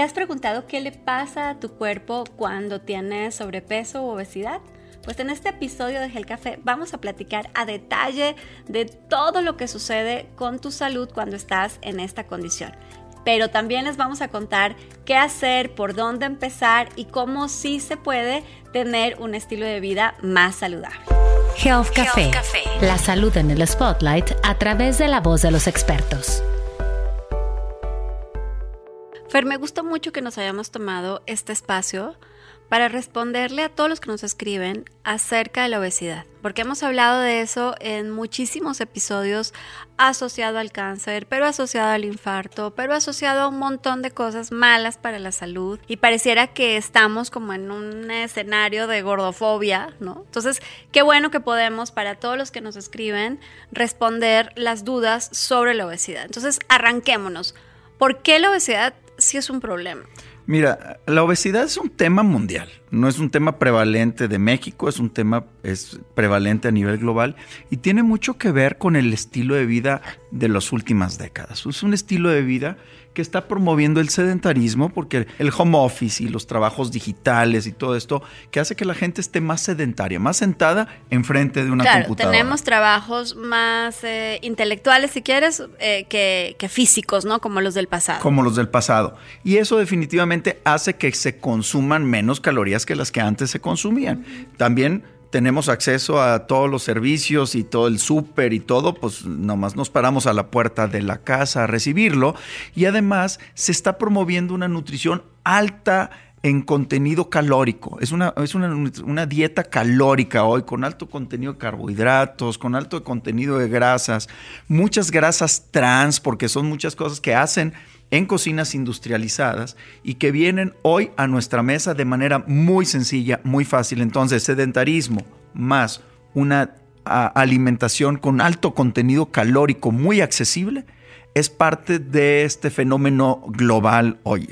¿Te has preguntado qué le pasa a tu cuerpo cuando tienes sobrepeso o obesidad? Pues en este episodio de Gel Café vamos a platicar a detalle de todo lo que sucede con tu salud cuando estás en esta condición. Pero también les vamos a contar qué hacer, por dónde empezar y cómo sí se puede tener un estilo de vida más saludable. Health Café, la salud en el spotlight a través de la voz de los expertos. Fer, me gusta mucho que nos hayamos tomado este espacio para responderle a todos los que nos escriben acerca de la obesidad, porque hemos hablado de eso en muchísimos episodios asociado al cáncer, pero asociado al infarto, pero asociado a un montón de cosas malas para la salud y pareciera que estamos como en un escenario de gordofobia, ¿no? Entonces, qué bueno que podemos para todos los que nos escriben responder las dudas sobre la obesidad. Entonces, arranquémonos. ¿Por qué la obesidad sí es un problema. Mira, la obesidad es un tema mundial, no es un tema prevalente de México, es un tema es prevalente a nivel global y tiene mucho que ver con el estilo de vida de las últimas décadas. Es un estilo de vida que está promoviendo el sedentarismo porque el home office y los trabajos digitales y todo esto que hace que la gente esté más sedentaria, más sentada enfrente de una claro, computadora. Tenemos trabajos más eh, intelectuales, si quieres, eh, que, que físicos, ¿no? Como los del pasado. Como los del pasado. Y eso definitivamente hace que se consuman menos calorías que las que antes se consumían. También tenemos acceso a todos los servicios y todo el súper y todo, pues nomás nos paramos a la puerta de la casa a recibirlo. Y además se está promoviendo una nutrición alta en contenido calórico. Es una, es una, una, dieta calórica hoy, con alto contenido de carbohidratos, con alto contenido de grasas, muchas grasas trans, porque son muchas cosas que hacen en cocinas industrializadas y que vienen hoy a nuestra mesa de manera muy sencilla, muy fácil. Entonces, sedentarismo más una alimentación con alto contenido calórico muy accesible es parte de este fenómeno global hoy.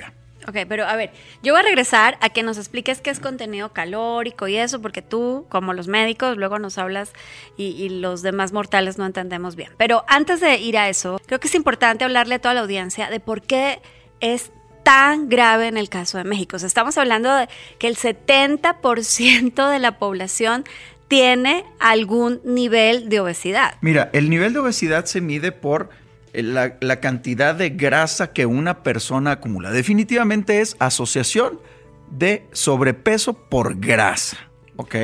Ok, pero a ver, yo voy a regresar a que nos expliques qué es contenido calórico y eso, porque tú, como los médicos, luego nos hablas y, los demás mortales no entendemos bien. Pero antes de ir a eso, creo que es importante hablarle a toda la audiencia de por qué es tan grave en el caso de México. Estamos hablando de que el 70% de la población tiene algún nivel de obesidad. Mira, el nivel de obesidad se mide por eh, la, cantidad de grasa que una persona acumula. Definitivamente es asociación de sobrepeso por grasa. ¿ok?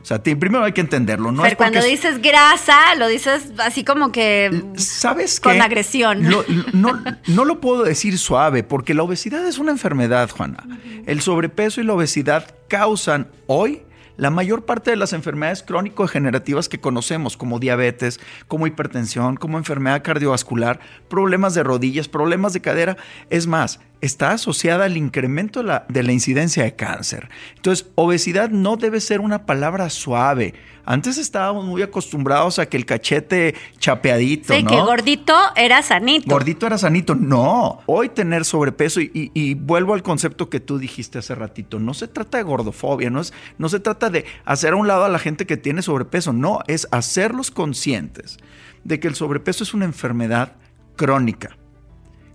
O sea, primero hay que entenderlo. No Pero cuando dices grasa, lo dices así como que... ¿Sabes Con agresión. no, no, lo puedo decir suave, porque la obesidad es una enfermedad, Juana. El sobrepeso y la obesidad causan hoy la mayor parte de las enfermedades crónico-degenerativas que conocemos, como diabetes, como hipertensión, como enfermedad cardiovascular, problemas de rodillas, problemas de cadera, es más, está asociada al incremento de la, de la, incidencia de cáncer. Entonces, obesidad no debe ser una palabra suave. Antes estábamos muy acostumbrados a que el cachete chapeadito, sí, que gordito era sanito. Gordito era sanito. No, hoy tener sobrepeso, y, y, vuelvo al concepto que tú dijiste hace ratito, no se trata de gordofobia, no, es, no se trata de hacer a un lado a la gente que tiene sobrepeso, no, es hacerlos conscientes de que el sobrepeso es una enfermedad crónica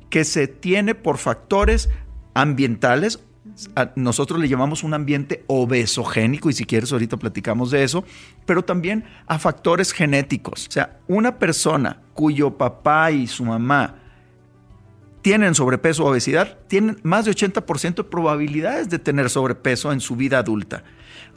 que se tiene por factores ambientales. Nosotros le llamamos un ambiente obesogénico y si quieres ahorita platicamos de eso, pero también a factores genéticos. O sea, una persona cuyo papá y su mamá tienen sobrepeso o obesidad, tienen más de 80% de probabilidades de tener sobrepeso en su vida adulta.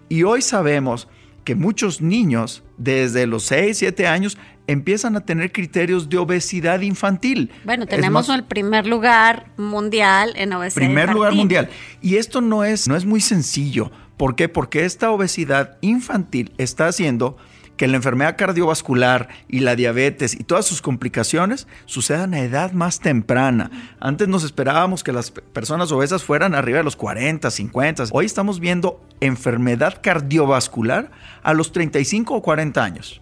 Y hoy sabemos que muchos niños desde los 6, 7 años empiezan a tener criterios de obesidad infantil. Bueno, tenemos el primer lugar mundial en obesidad. Primer lugar mundial. Y esto no es, no es muy sencillo. ¿Por qué? Porque esta obesidad infantil está haciendo que la enfermedad cardiovascular y la diabetes y todas sus complicaciones sucedan a edad más temprana. Antes nos esperábamos que las personas obesas fueran arriba de los 40, 50. Hoy estamos viendo enfermedad cardiovascular a los 35 o 40 años.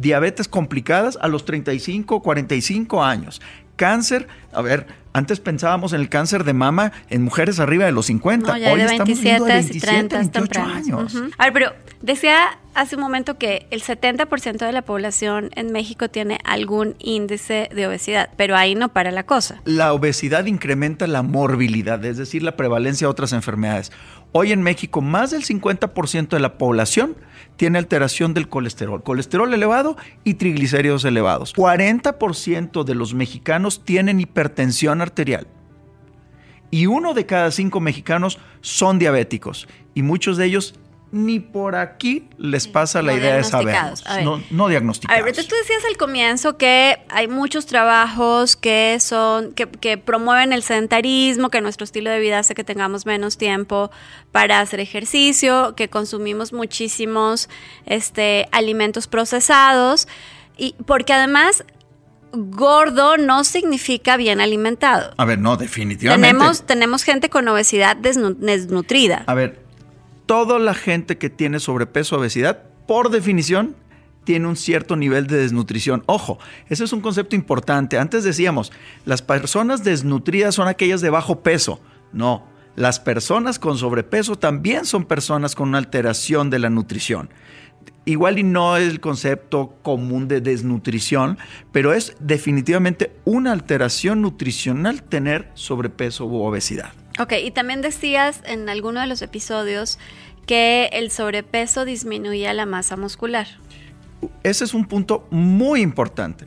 Diabetes complicadas a los 35 o 45 años. Cáncer, a ver, antes pensábamos en el cáncer de mama en mujeres arriba de los 50. Hoy estamos viendo de 27 28 años. A ver, pero decía hace un momento que el 70% de la población en México tiene algún índice de obesidad, pero ahí no para la cosa. La obesidad incrementa la morbilidad, es decir, la prevalencia de otras enfermedades. Hoy en México más del 50% de la población tiene alteración del colesterol, colesterol elevado y triglicéridos elevados. 40% de los mexicanos tienen hipertensión arterial y uno de cada cinco mexicanos son diabéticos y muchos de ellos ni por aquí les pasa la idea de saber. No, no diagnosticados. A ver, tú decías al comienzo que hay muchos trabajos que son, que, promueven el sedentarismo, que nuestro estilo de vida hace que tengamos menos tiempo para hacer ejercicio, que consumimos muchísimos este, alimentos procesados. Y porque además gordo no significa bien alimentado. A ver, no, definitivamente. Tenemos, tenemos gente con obesidad desnutrida. A ver, toda la gente que tiene sobrepeso o obesidad, por definición, tiene un cierto nivel de desnutrición. Ojo, ese es un concepto importante. Antes decíamos, las personas desnutridas son aquellas de bajo peso. No, las personas con sobrepeso también son personas con una alteración de la nutrición igual y no es el concepto común de desnutrición, pero es definitivamente una alteración nutricional tener sobrepeso u obesidad. Ok, y también decías en alguno de los episodios que el sobrepeso disminuye la masa muscular. Ese es un punto muy importante.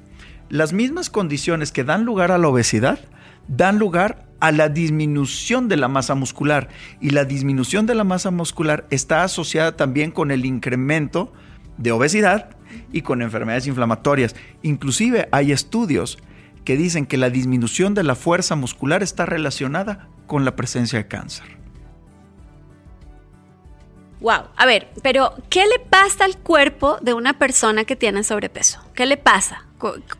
Las mismas condiciones que dan lugar a la obesidad dan lugar a la disminución de la masa muscular y la disminución de la masa muscular está asociada también con el incremento de obesidad y con enfermedades inflamatorias. Inclusive hay estudios que dicen que la disminución de la fuerza muscular está relacionada con la presencia de cáncer. Wow, a ver, pero ¿qué le pasa al cuerpo de una persona que tiene sobrepeso? ¿Qué le pasa?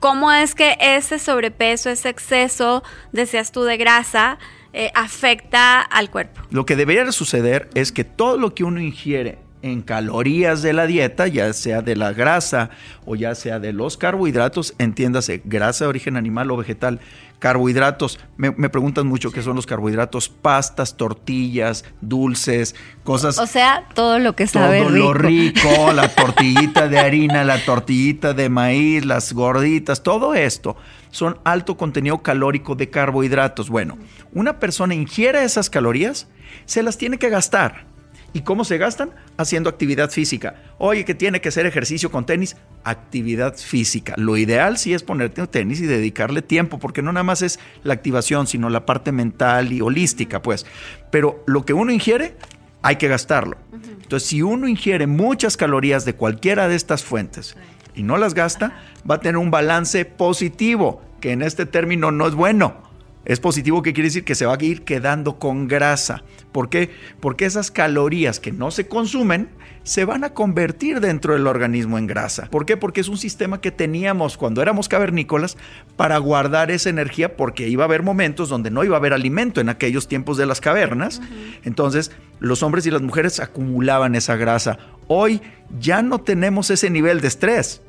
¿Cómo es que ese sobrepeso, ese exceso, deseas tú, de grasa, eh, afecta al cuerpo? Lo que debería suceder es que todo lo que uno ingiere en calorías de la dieta, ya sea de la grasa o ya sea de los carbohidratos, entiéndase, grasa de origen animal o vegetal, carbohidratos, me, preguntan mucho qué son los carbohidratos, pastas, tortillas, dulces, cosas... O sea, todo lo que sabe todo lo rico, la tortillita de harina, la tortillita de maíz, las gorditas, todo esto son alto contenido calórico de carbohidratos. Bueno, una persona ingiere esas calorías, se las tiene que gastar ¿Y cómo se gastan? Haciendo actividad física. Oye, que tiene que hacer ejercicio con tenis, actividad física. Lo ideal sí es ponerte un tenis y dedicarle tiempo, porque no nada más es la activación, sino la parte mental y holística, pues. Pero lo que uno ingiere, hay que gastarlo. Entonces, si uno ingiere muchas calorías de cualquiera de estas fuentes y no las gasta, va a tener un balance positivo, que en este término no es bueno es positivo, que quiere decir que se va a ir quedando con grasa. ¿Por qué? Porque esas calorías que no se consumen se van a convertir dentro del organismo en grasa. ¿Por qué? Porque es un sistema que teníamos cuando éramos cavernícolas para guardar esa energía porque iba a haber momentos donde no iba a haber alimento en aquellos tiempos de las cavernas. Entonces los hombres y las mujeres acumulaban esa grasa. Hoy ya no tenemos ese nivel de estrés.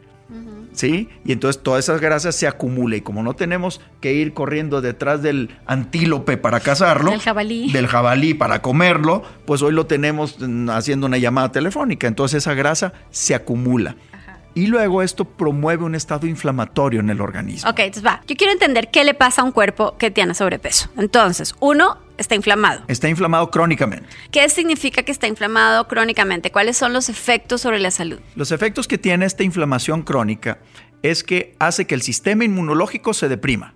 ¿Sí? Y entonces todas esas grasas se acumulan y como no tenemos que ir corriendo detrás del antílope para cazarlo, del jabalí, del jabalí para comerlo, pues hoy lo tenemos mm, haciendo una llamada telefónica, entonces esa grasa se acumula. Y luego esto promueve un estado inflamatorio en el organismo. Ok, entonces va. Yo quiero entender qué le pasa a un cuerpo que tiene sobrepeso. Entonces, uno, está inflamado. Está inflamado crónicamente. ¿Qué significa que está inflamado crónicamente? ¿Cuáles son los efectos sobre la salud? Los efectos que tiene esta inflamación crónica es que hace que el sistema inmunológico se deprima.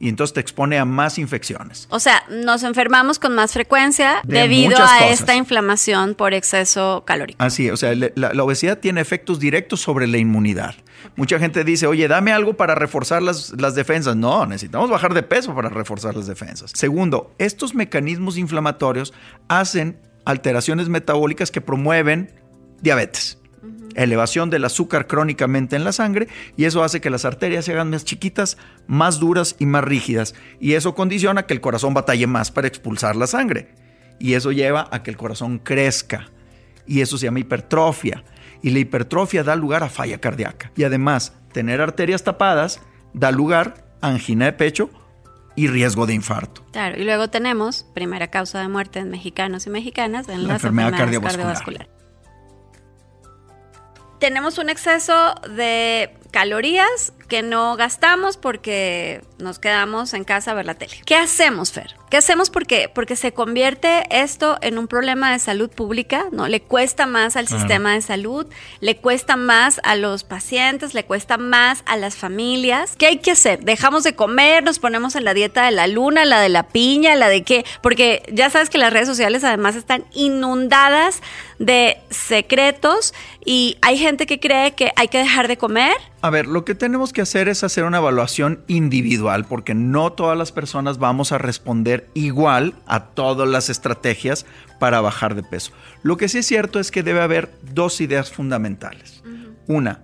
Y entonces te expone a más infecciones. O sea, nos enfermamos con más frecuencia debido a esta inflamación por exceso calórico. Así, o sea, la, obesidad tiene efectos directos sobre la inmunidad. Mucha gente dice, oye, dame algo para reforzar las, las defensas. No, necesitamos bajar de peso para reforzar las defensas. Segundo, estos mecanismos inflamatorios hacen alteraciones metabólicas que promueven diabetes. Elevación del azúcar crónicamente en la sangre y eso hace que las arterias se hagan más chiquitas, más duras y más rígidas. Y eso condiciona que el corazón batalle más para expulsar la sangre. Y eso lleva a que el corazón crezca. Y eso se llama hipertrofia y la hipertrofia da lugar a falla cardíaca. Y además, tener arterias tapadas da lugar a angina de pecho y riesgo de infarto. Claro, y luego tenemos primera causa de muerte en mexicanos y mexicanas en la enfermedad cardiovascular. Tenemos un exceso de calorías que no gastamos porque nos quedamos en casa a ver la tele. ¿Qué hacemos, Fer? ¿Qué hacemos? Porque, porque se convierte esto en un problema de salud pública, ¿no? Le cuesta más al sistema de salud, le cuesta más a los pacientes, le cuesta más a las familias. ¿Qué hay que hacer? Dejamos de comer, nos ponemos en la dieta de la luna, la de la piña, la de qué, porque ya sabes que las redes sociales además están inundadas de secretos y hay gente que cree que hay que dejar de comer. A ver, lo que tenemos que hacer es hacer una evaluación individual porque no todas las personas vamos a responder igual a todas las estrategias para bajar de peso. Lo que sí es cierto es que debe haber dos ideas fundamentales. Una,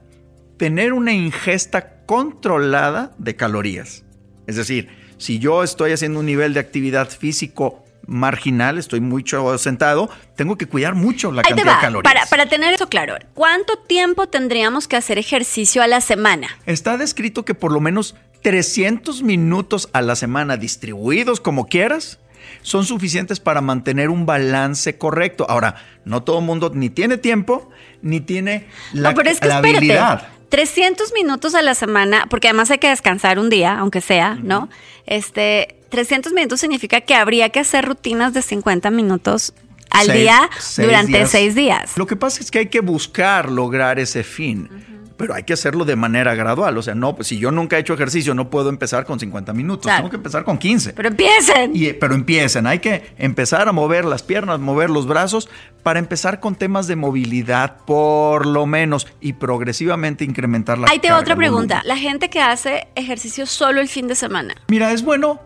tener una ingesta controlada de calorías. Es decir, si yo estoy haciendo un nivel de actividad físico marginal, estoy mucho sentado, tengo que cuidar mucho la cantidad de calorías. Para, para tener eso claro, ¿cuánto tiempo tendríamos que hacer ejercicio a la semana? Está descrito que por lo menos 300 minutos a la semana distribuidos como quieras son suficientes para mantener un balance correcto. Ahora, no todo el mundo ni tiene tiempo ni tiene la, no, pero es que la habilidad. 300 minutos a la semana, porque además hay que descansar un día, aunque sea, ¿no? Este, 300 minutos significa que habría que hacer rutinas de 50 minutos al Seis- día seis durante días. seis días. Lo que pasa es que hay que buscar lograr ese fin. Pero hay que hacerlo de manera gradual. O sea, no, pues si yo nunca he hecho ejercicio, no puedo empezar con 50 minutos. Claro. Tengo que empezar con 15. Pero empiecen. Y, pero empiecen, hay que empezar a mover las piernas, mover los brazos para empezar con temas de movilidad, por lo menos, y progresivamente incrementar la Ahí te otra pregunta. La gente que hace ejercicio solo el fin de semana. Mira, es bueno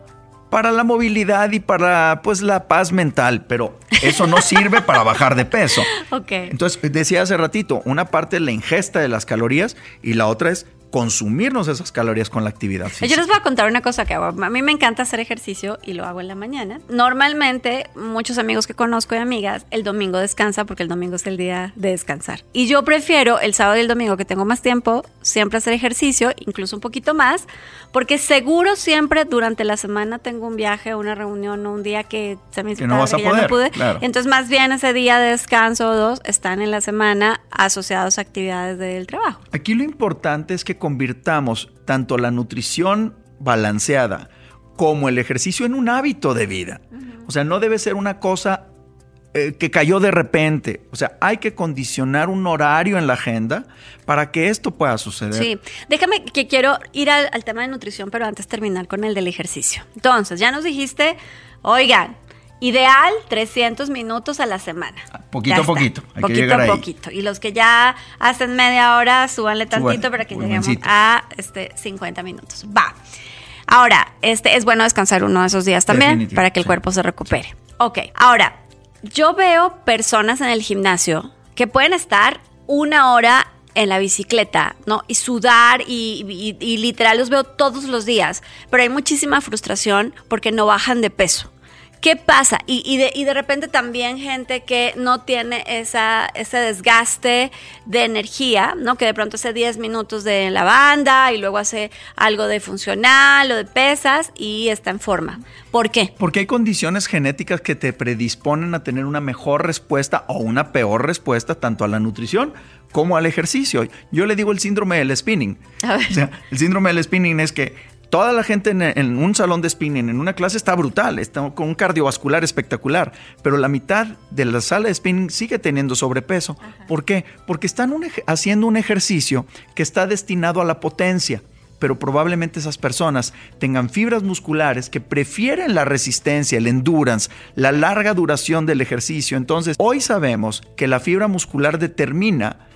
para la movilidad y para pues la paz mental, pero eso no sirve para bajar de peso. Entonces, decía hace ratito, una parte es la ingesta de las calorías y la otra es consumirnos esas calorías con la actividad Yo física. les voy a contar una cosa que hago. A mí me encanta hacer ejercicio y lo hago en la mañana. Normalmente, muchos amigos que conozco y amigas, el domingo descansa porque el domingo es el día de descansar. Y yo prefiero el sábado y el domingo que tengo más tiempo, siempre hacer ejercicio, incluso un poquito más, porque seguro siempre durante la semana tengo un viaje, una reunión o un día que se me hizo Que no tarde, vas a que ya poder, pude. claro. Entonces, más bien ese día de descanso o dos están en la semana asociados a actividades del trabajo. Aquí lo importante es que convirtamos tanto la nutrición balanceada como el ejercicio en un hábito de vida. O sea, no debe ser una cosa eh, que cayó de repente. O sea, hay que condicionar un horario en la agenda para que esto pueda suceder. Sí, déjame que quiero ir al, al tema de nutrición, pero antes terminar con el del ejercicio. Entonces, ya nos dijiste, oigan, ideal 300 minutos a la semana. Poquito Ya a poquito, hay que poquito llegar a ahí. poquito. Y los que ya hacen media hora, súbanle tantito Suban, para que lleguemos a este 50 minutos. Va. Ahora, este es bueno descansar uno de esos días también Definitivo, para que el sí. cuerpo se recupere. Ok, ahora, yo veo personas en el gimnasio que pueden estar una hora en la bicicleta, ¿no? Y sudar y, y- y literal los veo todos los días, pero hay muchísima frustración porque no bajan de peso. ¿Qué pasa? Y, y de, y de repente también gente que no tiene esa, ese desgaste de energía, ¿no? Que de pronto hace 10 minutos de la banda y luego hace algo de funcional o de pesas y está en forma. ¿Por qué? Porque hay condiciones genéticas que te predisponen a tener una mejor respuesta o una peor respuesta tanto a la nutrición como al ejercicio. Yo le digo el síndrome del spinning. A ver. O sea, el síndrome del spinning es que toda la gente en, en un salón de spinning, en una clase, está brutal, está con un cardiovascular espectacular, pero la mitad de la sala de spinning sigue teniendo sobrepeso. ¿Por qué? Porque están un haciendo un ejercicio que está destinado a la potencia pero probablemente esas personas tengan fibras musculares que prefieren la resistencia, el endurance, la larga duración del ejercicio. Entonces, hoy sabemos que la fibra muscular determina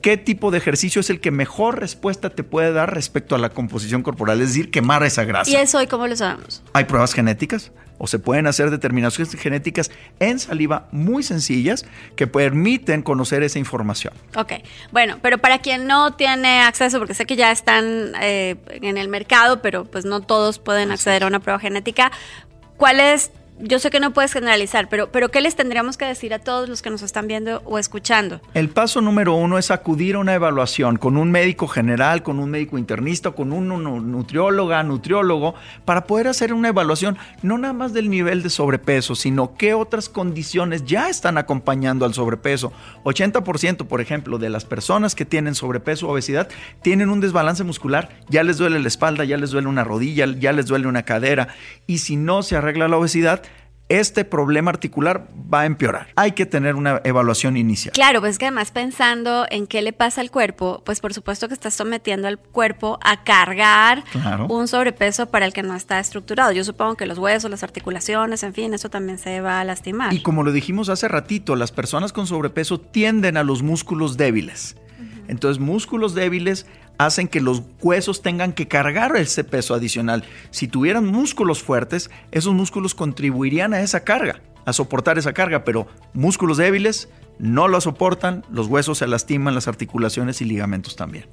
qué tipo de ejercicio es el que mejor respuesta te puede dar respecto a la composición corporal, es decir, quemar esa grasa. ¿Y eso hoy cómo lo sabemos? Hay pruebas genéticas o se pueden hacer determinaciones genéticas en saliva muy sencillas que permiten conocer esa información. Ok, bueno, pero para quien no tiene acceso, porque sé que ya están eh, en el mercado, pero pues no todos pueden acceder a una prueba genética, ¿cuál es yo sé que no puedes generalizar, pero, pero ¿qué les tendríamos que decir a todos los que nos están viendo o escuchando? El paso número uno es acudir a una evaluación con un médico general, con un médico internista, con un, nutrióloga, nutriólogo, para poder hacer una evaluación no nada más del nivel de sobrepeso, sino qué otras condiciones ya están acompañando al sobrepeso. 80%, por ejemplo, de las personas que tienen sobrepeso o obesidad tienen un desbalance muscular, ya les duele la espalda, ya les duele una rodilla, ya les duele una cadera, y si no se arregla la obesidad, este problema articular va a empeorar. Hay que tener una evaluación inicial. Claro, pues que además pensando en qué le pasa al cuerpo, pues por supuesto que estás sometiendo al cuerpo a cargar un sobrepeso para el que no está estructurado. Yo supongo que los huesos, las articulaciones, en fin, eso también se va a lastimar. Y como lo dijimos hace ratito, las personas con sobrepeso tienden a los músculos débiles. Entonces, músculos débiles hacen que los huesos tengan que cargar ese peso adicional. Si tuvieran músculos fuertes, esos músculos contribuirían a esa carga, a soportar esa carga, pero músculos débiles no lo soportan, los huesos se lastiman, las articulaciones y ligamentos también.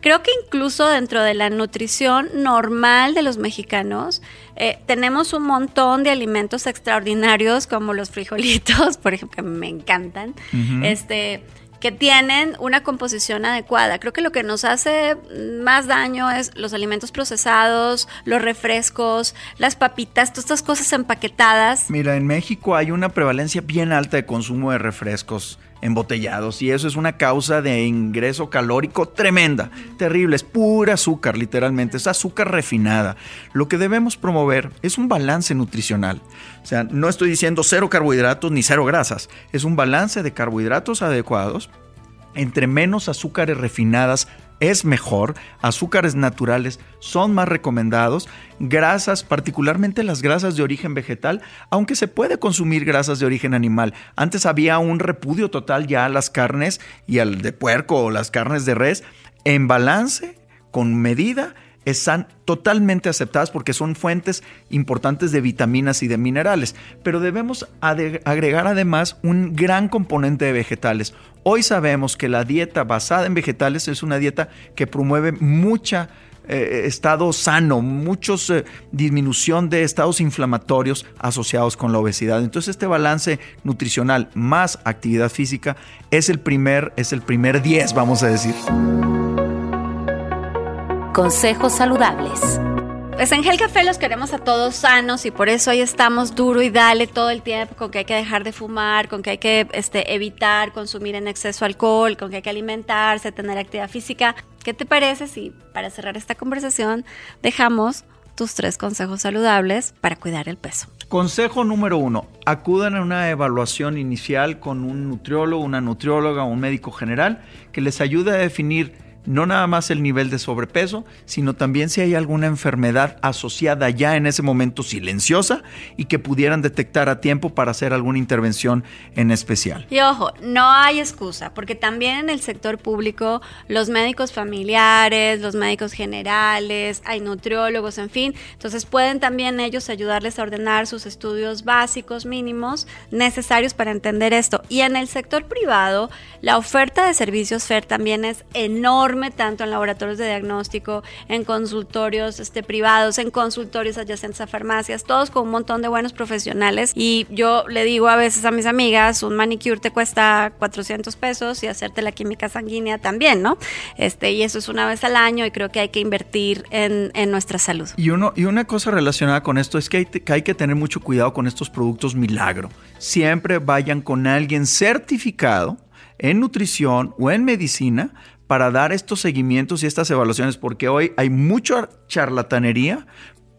Creo que incluso dentro de la nutrición normal de los mexicanos eh, tenemos un montón de alimentos extraordinarios como los frijolitos, por ejemplo, que me encantan. Este que tienen una composición adecuada. Creo que lo que nos hace más daño es los alimentos procesados, los refrescos, las papitas, todas estas cosas empaquetadas. Mira, en México hay una prevalencia bien alta de consumo de refrescos embotellados y eso es una causa de ingreso calórico tremenda, terrible, es pura azúcar literalmente, es azúcar refinada. Lo que debemos promover es un balance nutricional. O sea, no estoy diciendo cero carbohidratos ni cero grasas, es un balance de carbohidratos adecuados entre menos azúcares refinadas es mejor, azúcares naturales son más recomendados, grasas, particularmente las grasas de origen vegetal, aunque se puede consumir grasas de origen animal. Antes había un repudio total ya a las carnes y al de puerco o las carnes de res en balance, con medida están totalmente aceptadas porque son fuentes importantes de vitaminas y de minerales, pero debemos agregar además un gran componente de vegetales. Hoy sabemos que la dieta basada en vegetales es una dieta que promueve mucha eh, estado sano, muchos eh, disminución de estados inflamatorios asociados con la obesidad. Entonces este balance nutricional más actividad física es el primer es el primer 10, vamos a decir. Consejos saludables. Pues en Gel Café los queremos a todos sanos y por eso ahí estamos duro y dale todo el tiempo con que hay que dejar de fumar, con que hay que este, evitar consumir en exceso alcohol, con que hay que alimentarse, tener actividad física. ¿Qué te parece si para cerrar esta conversación dejamos tus tres consejos saludables para cuidar el peso? Consejo número uno, acudan a una evaluación inicial con un nutriólogo, una nutrióloga o un médico general que les ayude a definir no nada más el nivel de sobrepeso, sino también si hay alguna enfermedad asociada ya en ese momento silenciosa y que pudieran detectar a tiempo para hacer alguna intervención en especial. Y ojo, no hay excusa, porque también en el sector público los médicos familiares, los médicos generales, hay nutriólogos, en fin, entonces pueden también ellos ayudarles a ordenar sus estudios básicos mínimos necesarios para entender esto. Y en el sector privado, la oferta de servicios FER también es enorme tanto en laboratorios de diagnóstico, en consultorios este, privados, en consultorios adyacentes a farmacias, todos con un montón de buenos profesionales. Y yo le digo a veces a mis amigas, un manicure te cuesta 400 pesos y hacerte la química sanguínea también, ¿no? Este, y eso es una vez al año y creo que hay que invertir en, nuestra salud. Y, uno, y una cosa relacionada con esto es que hay que tener mucho cuidado con estos productos milagro. Siempre vayan con alguien certificado en nutrición o en medicina para dar estos seguimientos y estas evaluaciones, porque hoy hay mucha charlatanería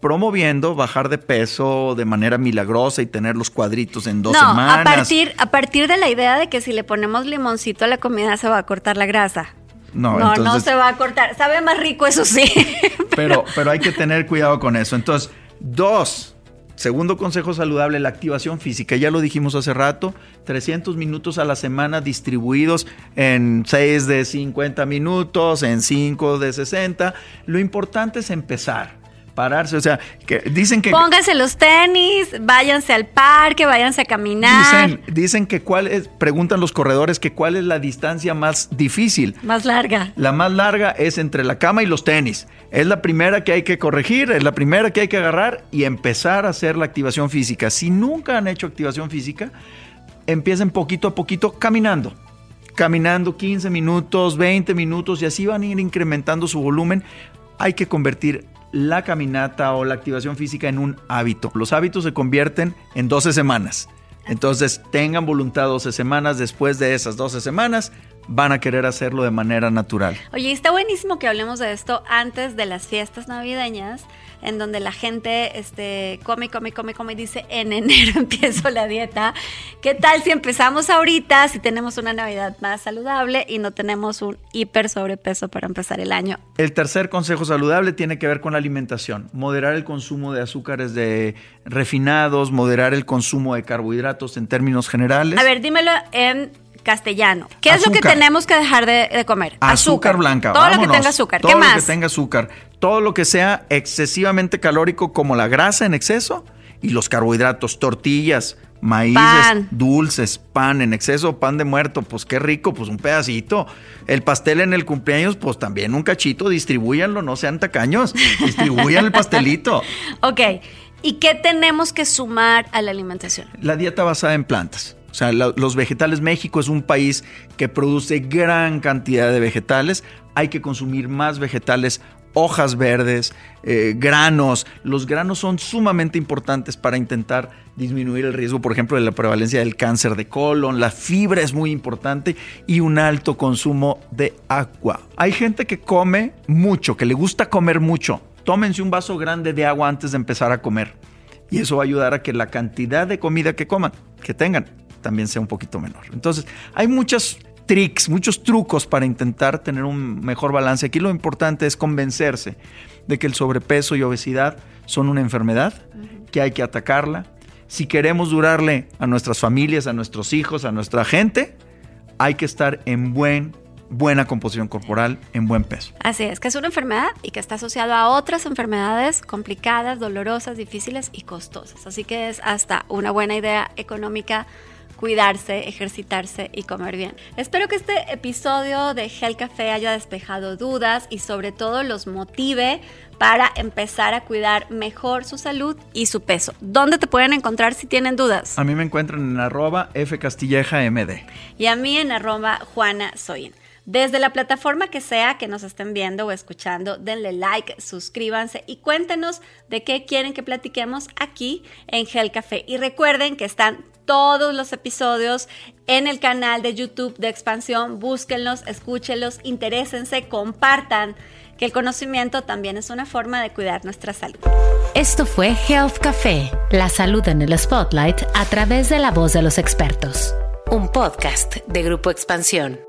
promoviendo bajar de peso de manera milagrosa y tener los cuadritos en dos no, semanas. A partir, a partir de la idea de que si le ponemos limoncito a la comida se va a cortar la grasa. No, no, no se va a cortar. Sabe más rico, eso sí. pero, pero hay que tener cuidado con eso. Entonces, dos, Segundo consejo saludable, la activación física. Ya lo dijimos hace rato, 300 minutos a la semana distribuidos en 6 de 50 minutos, en 5 de 60. Lo importante es empezar. Pararse, o sea, que dicen que... Pónganse los tenis, váyanse al parque, váyanse a caminar. Dicen, dicen que cuál es, preguntan los corredores que cuál es la distancia más difícil. Más larga. La más larga es entre la cama y los tenis. Es la primera que hay que corregir, es la primera que hay que agarrar y empezar a hacer la activación física. Si nunca han hecho activación física, empiecen poquito a poquito caminando. Caminando 15 minutos, 20 minutos y así van a ir incrementando su volumen. Hay que convertir la caminata o la activación física en un hábito. Los hábitos se convierten en 12 semanas. Entonces tengan voluntad 12 semanas. Después de esas 12 semanas van a querer hacerlo de manera natural. Oye, está buenísimo que hablemos de esto antes de las fiestas navideñas en donde la gente este, come, come, come, come y dice, en enero empiezo la dieta. ¿Qué tal si empezamos ahorita, si tenemos una Navidad más saludable y no tenemos un hiper sobrepeso para empezar el año? El tercer consejo saludable tiene que ver con la alimentación. Moderar el consumo de azúcares de refinados, moderar el consumo de carbohidratos en términos generales. A ver, dímelo en castellano. ¿Qué es lo que tenemos que dejar de, comer? Azúcar, blanca. Todo lo que tenga azúcar. ¿Qué más? Todo lo que tenga azúcar todo lo que sea excesivamente calórico como la grasa en exceso y los carbohidratos, tortillas, maíces, dulces, pan en exceso, pan de muerto, pues qué rico, pues un pedacito. El pastel en el cumpleaños, pues también un cachito, distribúyanlo, no sean tacaños, distribuyan el pastelito. Ok, ¿y qué tenemos que sumar a la alimentación? La dieta basada en plantas. O sea, los vegetales, México es un país que produce gran cantidad de vegetales. Hay que consumir más vegetales hojas verdes, eh, granos. Los granos son sumamente importantes para intentar disminuir el riesgo, por ejemplo, de la prevalencia del cáncer de colon. La fibra es muy importante y un alto consumo de agua. Hay gente que come mucho, que le gusta comer mucho. Tómense un vaso grande de agua antes de empezar a comer. Y eso va a ayudar a que la cantidad de comida que coman, que tengan, también sea un poquito menor. Entonces, hay muchas tricks, muchos trucos para intentar tener un mejor balance. Aquí lo importante es convencerse de que el sobrepeso y obesidad son una enfermedad, que hay que atacarla. Si queremos durarle a nuestras familias, a nuestros hijos, a nuestra gente, hay que estar en buen buena composición corporal en buen peso. Así es, que es una enfermedad y que está asociado a otras enfermedades complicadas, dolorosas, difíciles y costosas. Así que es hasta una buena idea económica cuidarse, ejercitarse y comer bien. Espero que este episodio de Gel Café haya despejado dudas y sobre todo los motive para empezar a cuidar mejor su salud y su peso. ¿Dónde te pueden encontrar si tienen dudas? A mí me encuentran en arroba fcastillejamd. Y a mí en arroba Juana Desde la plataforma que sea que nos estén viendo o escuchando, denle like, suscríbanse y cuéntenos de qué quieren que platiquemos aquí en Gel Café. Y recuerden que están todos los episodios en el canal de YouTube de Expansión. Búsquenlos, escúchenlos, interésense, compartan que el conocimiento también es una forma de cuidar nuestra salud. Esto fue Health Café, la salud en el spotlight a través de la voz de los expertos. Un podcast de Grupo Expansión.